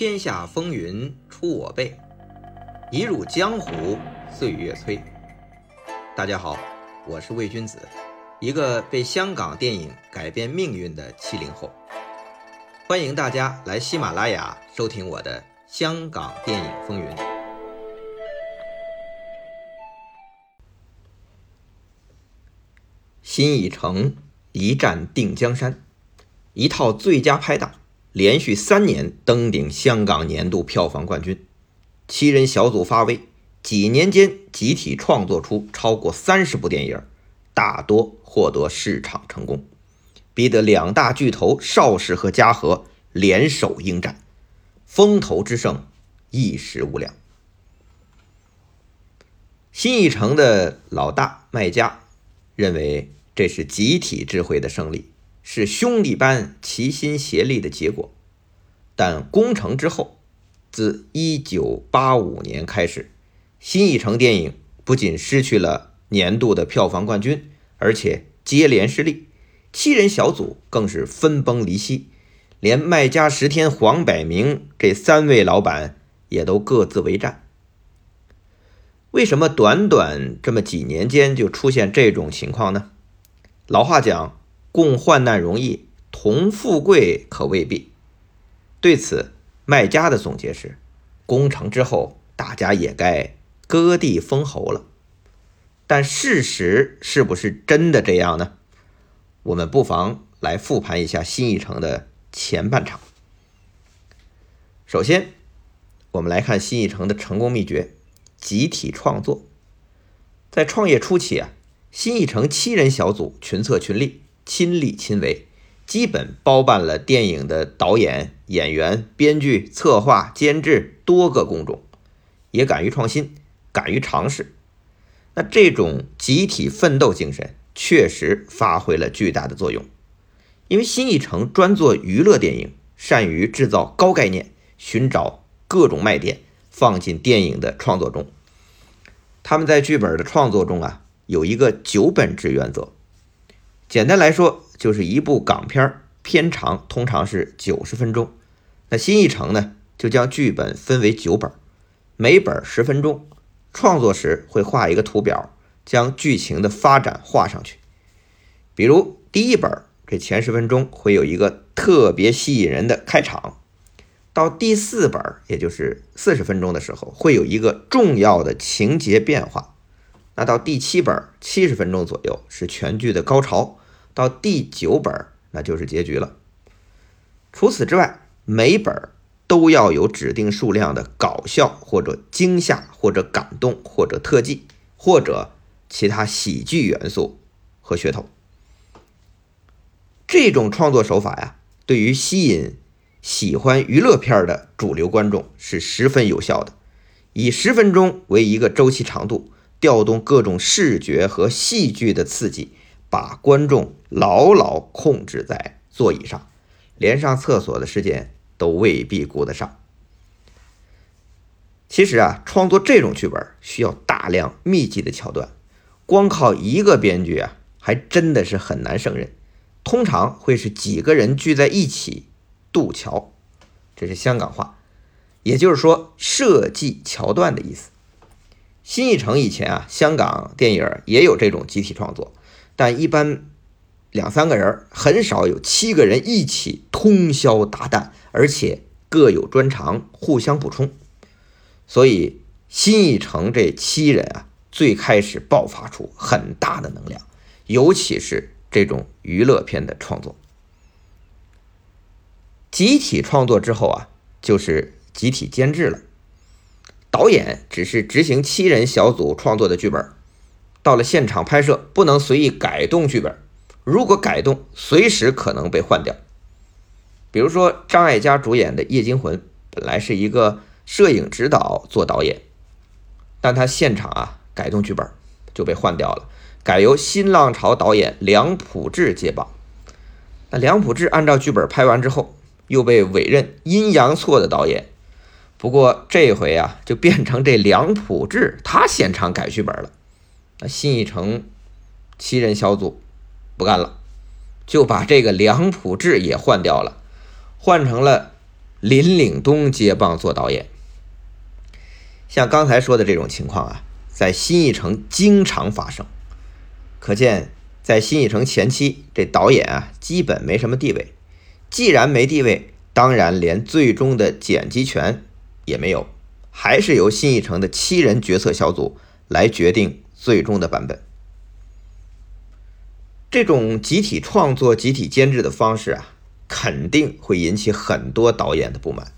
天下风云出我辈，一入江湖岁月催。大家好，我是魏君子，一个被香港电影改变命运的七零后。欢迎大家来喜马拉雅收听我的《香港电影风云》。新已成一战定江山，一套最佳拍档。连续三年登顶香港年度票房冠军，七人小组发威，几年间集体创作出超过三十部电影，大多获得市场成功，逼得两大巨头邵氏和嘉禾联手应战，风头之盛一时无两。新艺城的老大麦家认为这是集体智慧的胜利。是兄弟般齐心协力的结果，但攻城之后，自1985年开始，新艺城电影不仅失去了年度的票房冠军，而且接连失利，七人小组更是分崩离析，连麦家石天、黄百鸣这三位老板也都各自为战。为什么短短这么几年间就出现这种情况呢？老话讲。共患难容易，同富贵可未必。对此，卖家的总结是：攻城之后，大家也该割地封侯了。但事实是不是真的这样呢？我们不妨来复盘一下新艺城的前半场。首先，我们来看新艺城的成功秘诀：集体创作。在创业初期啊，新艺城七人小组群策群力。亲力亲为，基本包办了电影的导演、演员、编剧、策划、监制多个工种，也敢于创新，敢于尝试。那这种集体奋斗精神确实发挥了巨大的作用。因为新艺城专做娱乐电影，善于制造高概念，寻找各种卖点，放进电影的创作中。他们在剧本的创作中啊，有一个九本制原则。简单来说，就是一部港片片长通常是九十分钟。那新艺城呢，就将剧本分为九本，每本十分钟。创作时会画一个图表，将剧情的发展画上去。比如第一本这前十分钟会有一个特别吸引人的开场，到第四本，也就是四十分钟的时候，会有一个重要的情节变化。那到第七本七十分钟左右是全剧的高潮。到第九本，那就是结局了。除此之外，每本都要有指定数量的搞笑或者惊吓或者感动或者特技或者其他喜剧元素和噱头。这种创作手法呀，对于吸引喜欢娱乐片的主流观众是十分有效的。以十分钟为一个周期长度，调动各种视觉和戏剧的刺激。把观众牢牢控制在座椅上，连上厕所的时间都未必顾得上。其实啊，创作这种剧本需要大量密集的桥段，光靠一个编剧啊，还真的是很难胜任。通常会是几个人聚在一起渡桥，这是香港话，也就是说设计桥段的意思。新艺城以前啊，香港电影也有这种集体创作。但一般两三个人，很少有七个人一起通宵达旦，而且各有专长，互相补充。所以新艺城这七人啊，最开始爆发出很大的能量，尤其是这种娱乐片的创作。集体创作之后啊，就是集体监制了。导演只是执行七人小组创作的剧本。到了现场拍摄，不能随意改动剧本，如果改动，随时可能被换掉。比如说张艾嘉主演的《夜惊魂》，本来是一个摄影指导做导演，但他现场啊改动剧本就被换掉了，改由新浪潮导演梁普志接棒。那梁普志按照剧本拍完之后，又被委任阴阳错的导演，不过这回啊就变成这梁普志他现场改剧本了。那新艺城七人小组不干了，就把这个梁普志也换掉了，换成了林岭东接棒做导演。像刚才说的这种情况啊，在新艺城经常发生，可见在新艺城前期，这导演啊基本没什么地位。既然没地位，当然连最终的剪辑权也没有，还是由新艺城的七人决策小组来决定最终的版本。这种集体创作、集体监制的方式啊，肯定会引起很多导演的不满。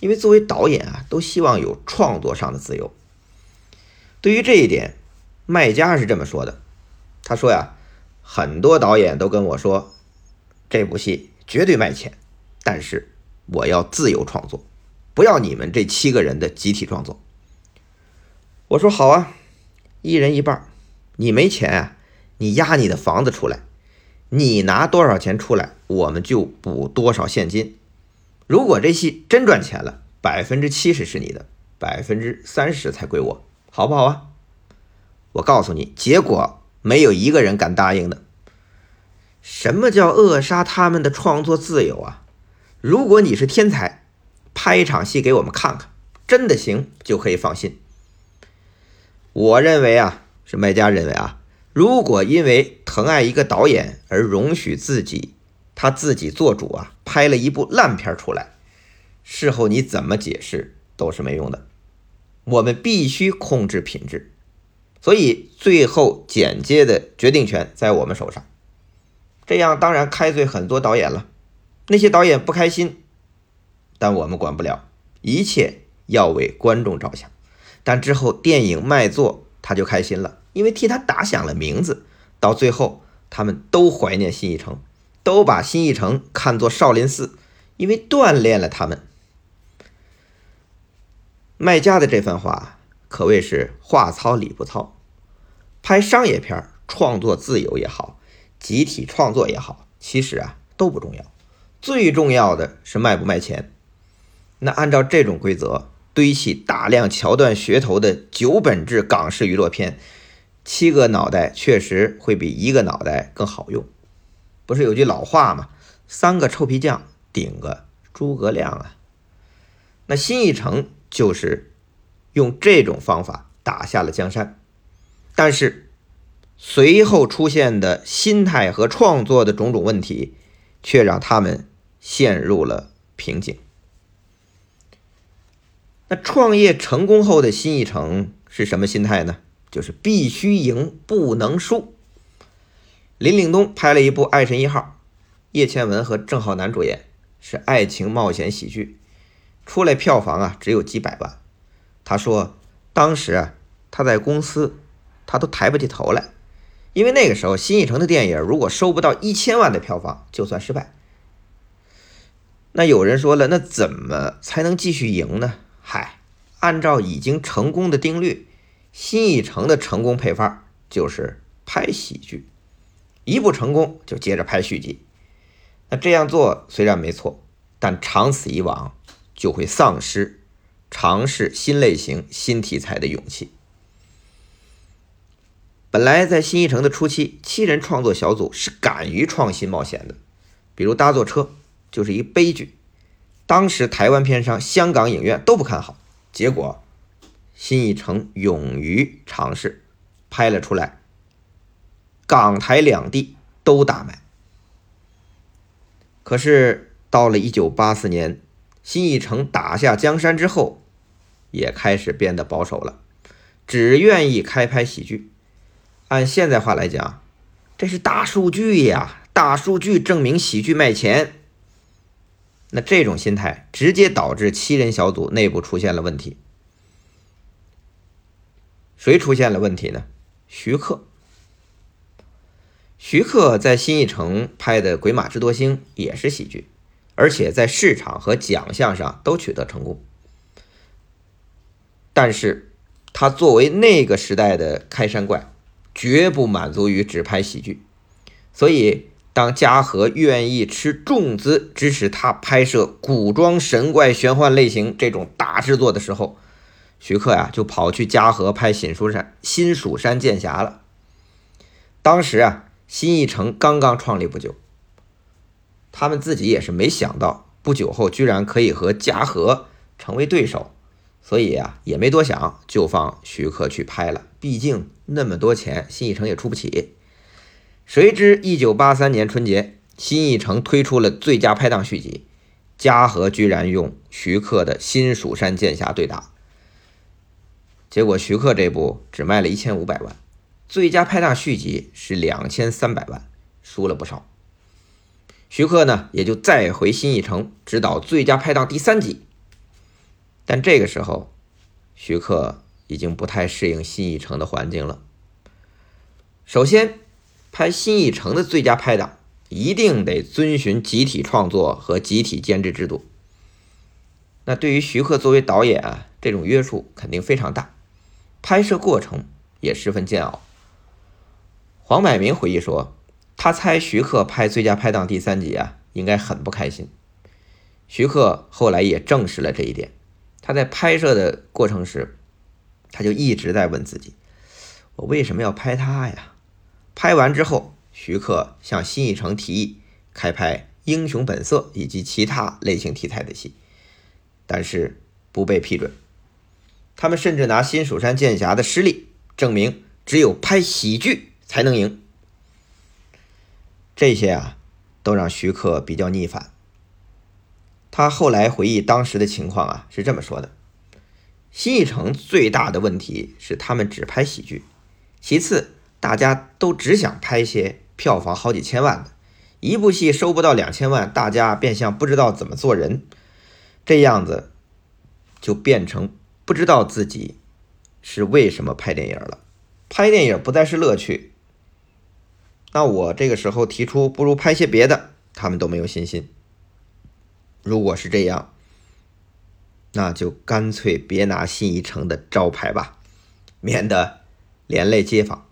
因为作为导演啊，都希望有创作上的自由。对于这一点，卖家是这么说的：“他说呀，很多导演都跟我说，这部戏绝对卖钱，但是我要自由创作，不要你们这七个人的集体创作。”我说：“好啊，一人一半。你没钱啊，你押你的房子出来，你拿多少钱出来，我们就补多少现金。”如果这戏真赚钱了，百分之七十是你的，百分之三十才归我，好不好啊？我告诉你，结果没有一个人敢答应的。什么叫扼杀他们的创作自由啊？如果你是天才，拍一场戏给我们看看，真的行就可以放心。我认为啊，是卖家认为啊，如果因为疼爱一个导演而容许自己。他自己做主啊，拍了一部烂片出来，事后你怎么解释都是没用的。我们必须控制品质，所以最后剪接的决定权在我们手上。这样当然开罪很多导演了，那些导演不开心，但我们管不了，一切要为观众着想。但之后电影卖座，他就开心了，因为替他打响了名字。到最后，他们都怀念新艺城。都把新艺城看作少林寺，因为锻炼了他们。卖家的这番话可谓是话糙理不糙。拍商业片，创作自由也好，集体创作也好，其实啊都不重要，最重要的是卖不卖钱。那按照这种规则，堆砌大量桥段噱头的九本制港式娱乐片，七个脑袋确实会比一个脑袋更好用。不是有句老话吗？三个臭皮匠顶个诸葛亮啊！那新艺城就是用这种方法打下了江山，但是随后出现的心态和创作的种种问题，却让他们陷入了瓶颈。那创业成功后的新艺城是什么心态呢？就是必须赢，不能输。林岭东拍了一部《爱神一号》，叶倩文和郑浩南主演，是爱情冒险喜剧，出来票房啊只有几百万。他说，当时啊他在公司，他都抬不起头来，因为那个时候新艺城的电影如果收不到一千万的票房，就算失败。那有人说了，那怎么才能继续赢呢？嗨，按照已经成功的定律，新艺城的成功配方就是拍喜剧。一部成功就接着拍续集，那这样做虽然没错，但长此以往就会丧失尝试新类型、新题材的勇气。本来在新艺城的初期，七人创作小组是敢于创新冒险的，比如搭座车就是一悲剧，当时台湾片商、香港影院都不看好，结果新艺城勇于尝试，拍了出来。港台两地都大卖，可是到了一九八四年，新艺城打下江山之后，也开始变得保守了，只愿意开拍喜剧。按现在话来讲，这是大数据呀，大数据证明喜剧卖钱。那这种心态直接导致七人小组内部出现了问题。谁出现了问题呢？徐克。徐克在新艺城拍的《鬼马智多星》也是喜剧，而且在市场和奖项上都取得成功。但是，他作为那个时代的开山怪，绝不满足于只拍喜剧。所以，当嘉禾愿意吃重资支持他拍摄古装神怪玄幻类型这种大制作的时候，徐克呀就跑去嘉禾拍《新蜀山新蜀山剑侠》了。当时啊。新艺城刚刚创立不久，他们自己也是没想到不久后居然可以和嘉禾成为对手，所以啊也没多想就放徐克去拍了。毕竟那么多钱，新艺城也出不起。谁知一九八三年春节，新艺城推出了最佳拍档续集，嘉禾居然用徐克的《新蜀山剑侠》对打，结果徐克这部只卖了一千五百万，最佳拍档续集是两千三百万，输了不少。徐克呢，也就再回新艺城指导《最佳拍档》第三集。但这个时候，徐克已经不太适应新艺城的环境了。首先，拍新艺城的最佳拍档一定得遵循集体创作和集体监制制度。那对于徐克作为导演啊，这种约束肯定非常大，拍摄过程也十分煎熬。黄百鸣回忆说。他猜徐克拍《最佳拍档》第三集啊，应该很不开心。徐克后来也证实了这一点。他在拍摄的过程时，他就一直在问自己：我为什么要拍他呀？拍完之后，徐克向新艺城提议开拍《英雄本色》以及其他类型题材的戏，但是不被批准。他们甚至拿《新蜀山剑侠》的失利证明，只有拍喜剧才能赢。这些啊，都让徐克比较逆反。他后来回忆当时的情况啊，是这么说的：新艺城最大的问题是他们只拍喜剧，其次大家都只想拍些票房好几千万的，一部戏收不到两千万，大家便像不知道怎么做人，这样子就变成不知道自己是为什么拍电影了，拍电影不再是乐趣。那我这个时候提出，不如拍些别的，他们都没有信心。如果是这样，那就干脆别拿新一城的招牌吧，免得连累街坊。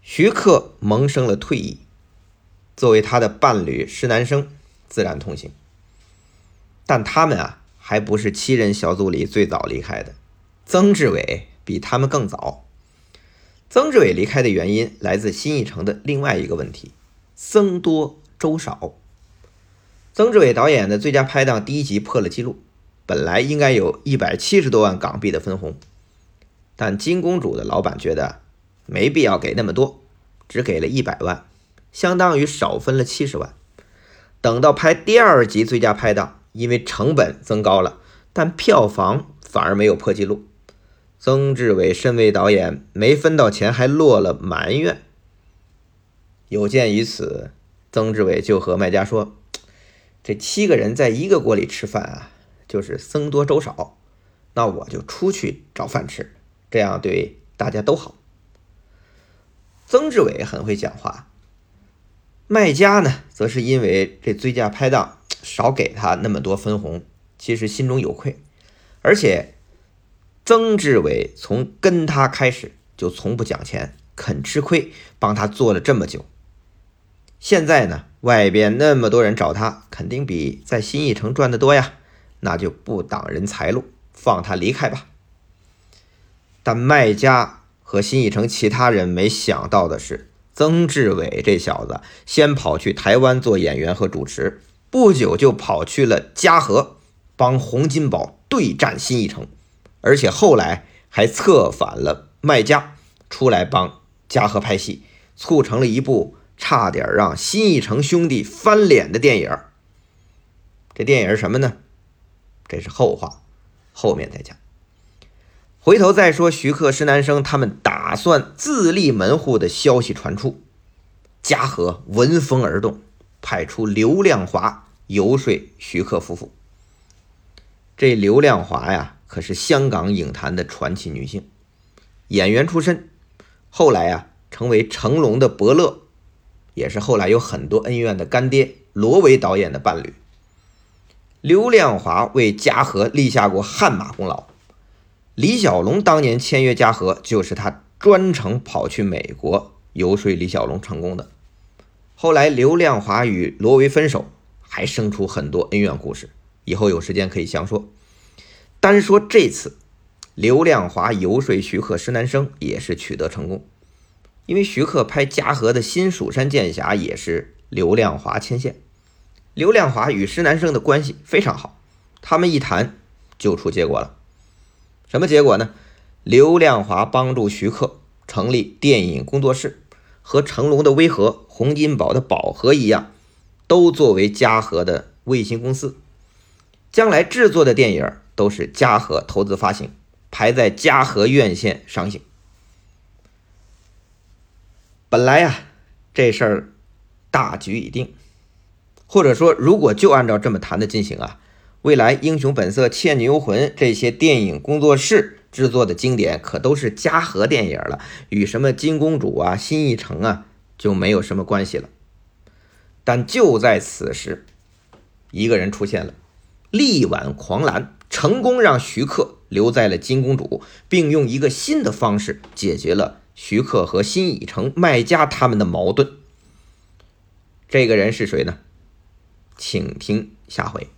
徐克萌生了退意，作为他的伴侣施南生自然同行，但他们啊，还不是七人小组里最早离开的，曾志伟比他们更早。曾志伟离开的原因来自新艺城的另外一个问题：僧多粥少。曾志伟导演的最佳拍档第一集破了记录，本来应该有一百七十多万港币的分红，但金公主的老板觉得没必要给那么多，只给了一百万，相当于少分了七十万。等到拍第二集最佳拍档，因为成本增高了，但票房反而没有破纪录。曾志伟身为导演，没分到钱还落了埋怨。有鉴于此，曾志伟就和卖家说：“这七个人在一个锅里吃饭啊，就是僧多粥少。那我就出去找饭吃，这样对大家都好。”曾志伟很会讲话，卖家呢，则是因为这最佳拍档少给他那么多分红，其实心中有愧，而且。曾志伟从跟他开始就从不讲钱，肯吃亏，帮他做了这么久。现在呢，外边那么多人找他，肯定比在新艺城赚的多呀，那就不挡人财路，放他离开吧。但卖家和新艺城其他人没想到的是，曾志伟这小子先跑去台湾做演员和主持，不久就跑去了嘉禾，帮洪金宝对战新艺城。而且后来还策反了卖家，出来帮嘉禾拍戏，促成了一部差点让新艺城兄弟翻脸的电影。这电影是什么呢？这是后话，后面再讲。回头再说，徐克、施南生他们打打算自立门户的消息传出，嘉禾闻风而动，派出刘亮华游说徐克夫妇。这刘亮华呀。可是香港影坛的传奇女性，演员出身，后来啊成为成龙的伯乐，也是后来有很多恩怨的干爹罗维导演的伴侣。刘亮华为嘉禾立下过汗马功劳，李小龙当年签约嘉禾，就是他专程跑去美国游说李小龙成功的。后来刘亮华与罗维分手，还生出很多恩怨故事，以后有时间可以详说。单说这次，刘亮华游说徐克、施南生也是取得成功，因为徐克拍嘉禾的新蜀山剑侠也是刘亮华牵线。刘亮华与施南生的关系非常好，他们一谈就出结果了。什么结果呢？刘亮华帮助徐克成立电影工作室，和成龙的威和、洪金宝的宝和一样，都作为嘉禾的卫星公司，将来制作的电影都是嘉禾投资发行，排在嘉禾院线上映。本来呀，这事儿大局已定，或者说，如果就按照这么谈的进行啊，未来《英雄本色》《倩女幽魂》这些电影工作室制作的经典，可都是嘉禾电影了，与什么金公主啊、新艺城啊就没有什么关系了。但就在此时，一个人出现了，力挽狂澜，成功让徐克留在了金公主，并用一个新的方式解决了。徐克和新艺城卖家他们的矛盾，这个人是谁呢？请听下回。